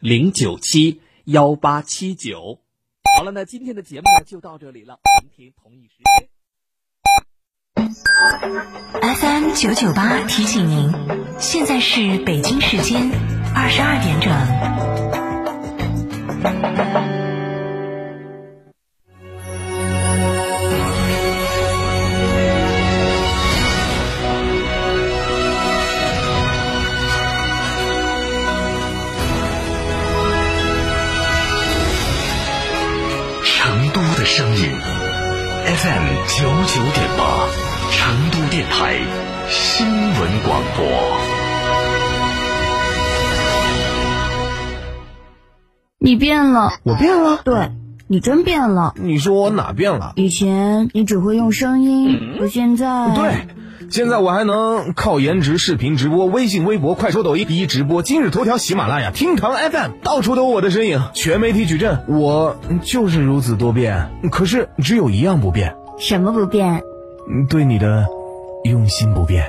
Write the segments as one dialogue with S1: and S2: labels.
S1: 零九七幺八七九。好了，那今天的节目呢就到这里了，明天同一时
S2: 间。FM 九九八提醒您，现在是北京时间二十二点整。
S3: 声音。FM 九九点八，成都电台新闻广播。
S4: 你变了，
S5: 我变了，
S4: 对你真变了。
S5: 你说我哪变了？
S4: 以前你只会用声音，可现在
S5: 对。现在我还能靠颜值视频直播，微信、微博、快手、抖音第一直播，今日头条、喜马拉雅、听堂 FM，到处都有我的身影，全媒体矩阵，我就是如此多变。可是只有一样不变，
S4: 什么不变？
S5: 对你的用心不变。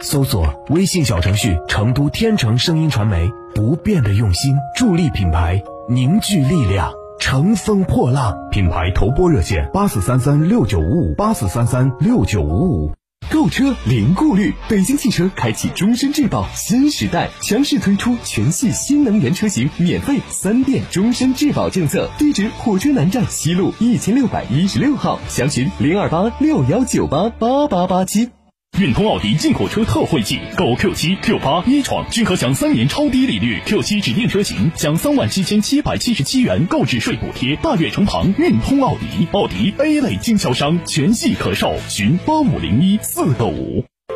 S5: 搜索微信小程序“成都天成声音传媒”，不变的用心，助力品牌凝聚力量，乘风破浪。品牌投播热线：八四三三六九五五，八四三三六九五五。
S6: 购车零顾虑，北京汽车开启终身质保新时代，强势推出全系新能源车型免费三电终身质保政策。地址：火车南站西路一千六百一十六号，详询零二八六幺九八八八八七。
S7: 运通奥迪进口车特惠季，购 Q 七、Q 八、一创均可享三年超低利率，Q 七指定车型享三万七千七百七十七元购置税补贴。大悦城旁运通奥迪，奥迪 A 类经销商，全系可售，询八五零一四个五。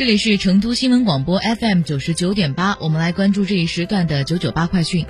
S8: 这里是成都新闻广播 FM 九十九点八，我们来关注这一时段的九九八快讯。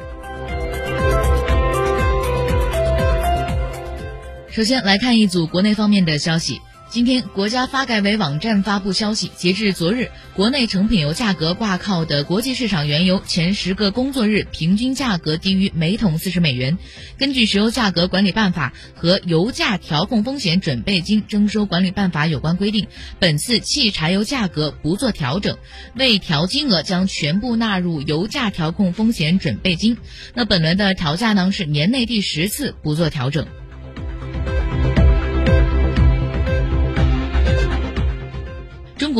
S8: 首先来看一组国内方面的消息。今天，国家发改委网站发布消息，截至昨日，国内成品油价格挂靠的国际市场原油前十个工作日平均价格低于每桶四十美元。根据《石油价格管理办法》和《油价调控风险准备金征收管理办法》有关规定，本次汽柴油价格不做调整，未调金额将全部纳入油价调控风险准备金。那本轮的调价呢，是年内第十次不做调整。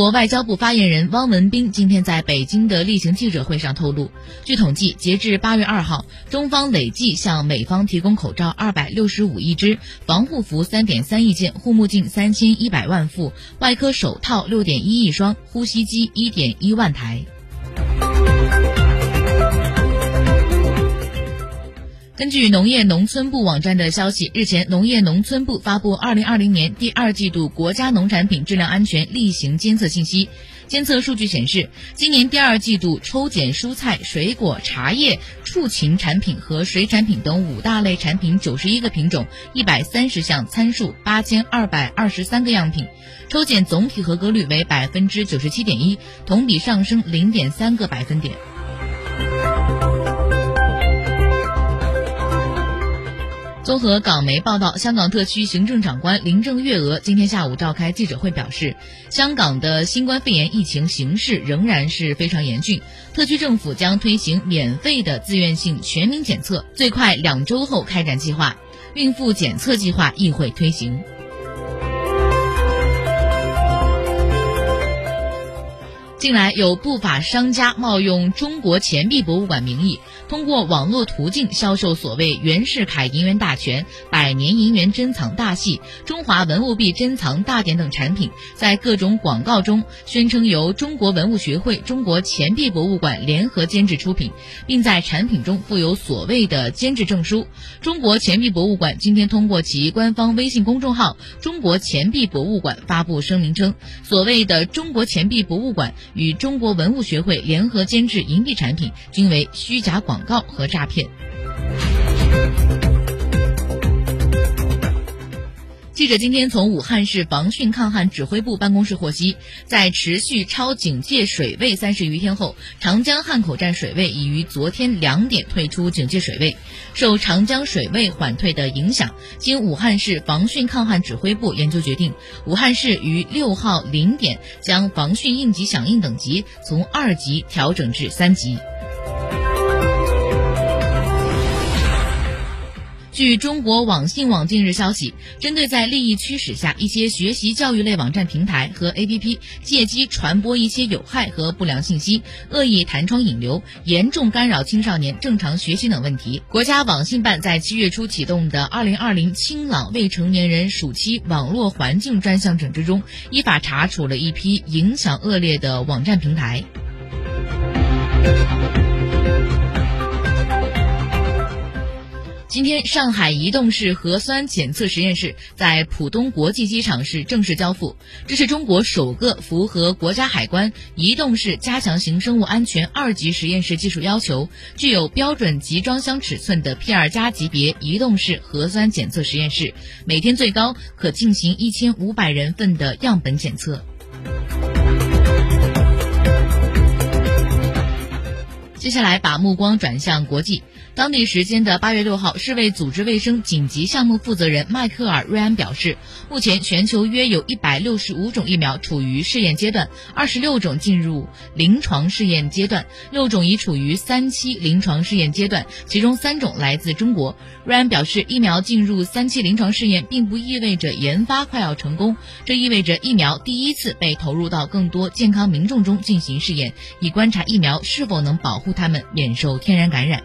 S8: 国外交部发言人汪文斌今天在北京的例行记者会上透露，据统计，截至八月二号，中方累计向美方提供口罩二百六十五亿只，防护服三点三亿件，护目镜三千一百万副，外科手套六点一亿双，呼吸机一点一万台。根据农业农村部网站的消息，日前，农业农村部发布二零二零年第二季度国家农产品质量安全例行监测信息。监测数据显示，今年第二季度抽检蔬菜、水果、茶叶、畜禽产品和水产品等五大类产品九十一个品种、一百三十项参数、八千二百二十三个样品，抽检总体合格率为百分之九十七点一，同比上升零点三个百分点。综合港媒报道，香港特区行政长官林郑月娥今天下午召开记者会，表示，香港的新冠肺炎疫情形势仍然是非常严峻，特区政府将推行免费的自愿性全民检测，最快两周后开展计划，孕妇检测计划亦会推行。近来有不法商家冒用中国钱币博物馆名义，通过网络途径销售所谓“袁世凯银元大全”“百年银元珍藏大系”“中华文物币珍藏大典”等产品，在各种广告中宣称由中国文物学会、中国钱币博物馆联合监制出品，并在产品中附有所谓的监制证书。中国钱币博物馆今天通过其官方微信公众号“中国钱币博物馆”发布声明称，所谓的中国钱币博物馆。与中国文物学会联合监制银币产品，均为虚假广告和诈骗。记者今天从武汉市防汛抗旱指挥部办公室获悉，在持续超警戒水位三十余天后，长江汉口站水位已于昨天两点退出警戒水位。受长江水位缓退的影响，经武汉市防汛抗旱指挥部研究决定，武汉市于六号零点将防汛应急响应等级从二级调整至三级。据中国网信网近日消息，针对在利益驱使下，一些学习教育类网站平台和 APP 借机传播一些有害和不良信息，恶意弹窗引流，严重干扰青少年正常学习等问题，国家网信办在七月初启动的二零二零清朗未成年人暑期网络环境专项整治中，依法查处了一批影响恶劣的网站平台。今天，上海移动式核酸检测实验室在浦东国际机场是正式交付。这是中国首个符合国家海关移动式加强型生物安全二级实验室技术要求、具有标准集装箱尺寸的 P 二加级别移动式核酸检测实验室，每天最高可进行一千五百人份的样本检测。接下来，把目光转向国际。当地时间的八月六号，世卫组织卫生紧急项目负责人迈克尔·瑞安表示，目前全球约有一百六十五种疫苗处于试验阶段，二十六种进入临床试验阶段，六种已处于三期临床试验阶段，其中三种来自中国。瑞安表示，疫苗进入三期临床试验，并不意味着研发快要成功，这意味着疫苗第一次被投入到更多健康民众中进行试验，以观察疫苗是否能保护他们免受天然感染。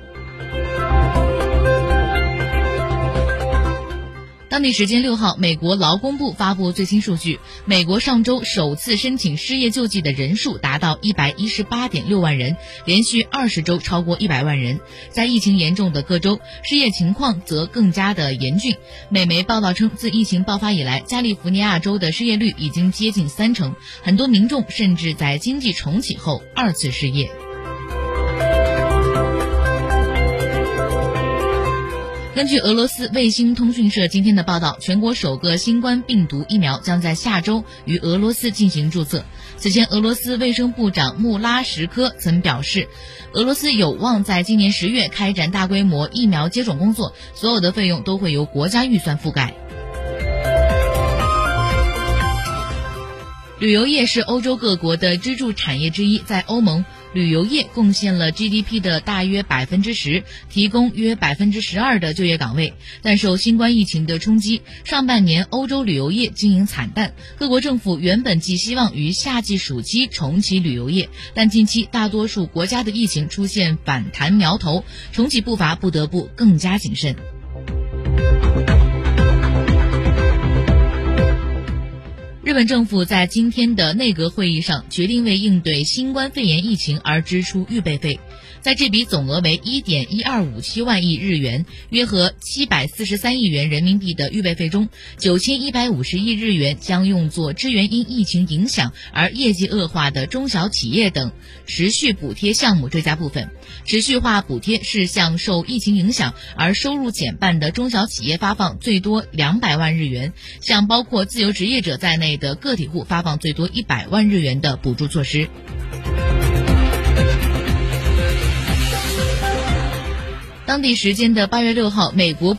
S8: 当地时间六号，美国劳工部发布最新数据，美国上周首次申请失业救济的人数达到一百一十八点六万人，连续二十周超过一百万人。在疫情严重的各州，失业情况则更加的严峻。美媒报道称，自疫情爆发以来，加利福尼亚州的失业率已经接近三成，很多民众甚至在经济重启后二次失业。根据俄罗斯卫星通讯社今天的报道，全国首个新冠病毒疫苗将在下周于俄罗斯进行注册。此前，俄罗斯卫生部长穆拉什科曾表示，俄罗斯有望在今年十月开展大规模疫苗接种工作，所有的费用都会由国家预算覆盖。旅游业是欧洲各国的支柱产业之一，在欧盟。旅游业贡献了 GDP 的大约百分之十，提供约百分之十二的就业岗位。但受新冠疫情的冲击，上半年欧洲旅游业经营惨淡。各国政府原本寄希望于夏季暑期重启旅游业，但近期大多数国家的疫情出现反弹苗头，重启步伐不得不更加谨慎。日本政府在今天的内阁会议上决定为应对新冠肺炎疫情而支出预备费，在这笔总额为一点一二五七万亿日元（约合七百四十三亿元人民币）的预备费中，九千一百五十亿日元将用作支援因疫情影响而业绩恶化的中小企业等持续补贴项目追加部分。持续化补贴是向受疫情影响而收入减半的中小企业发放最多两百万日元，向包括自由职业者在内的个体户发放最多一百万日元的补助措施。当地时间的八月六号，美国。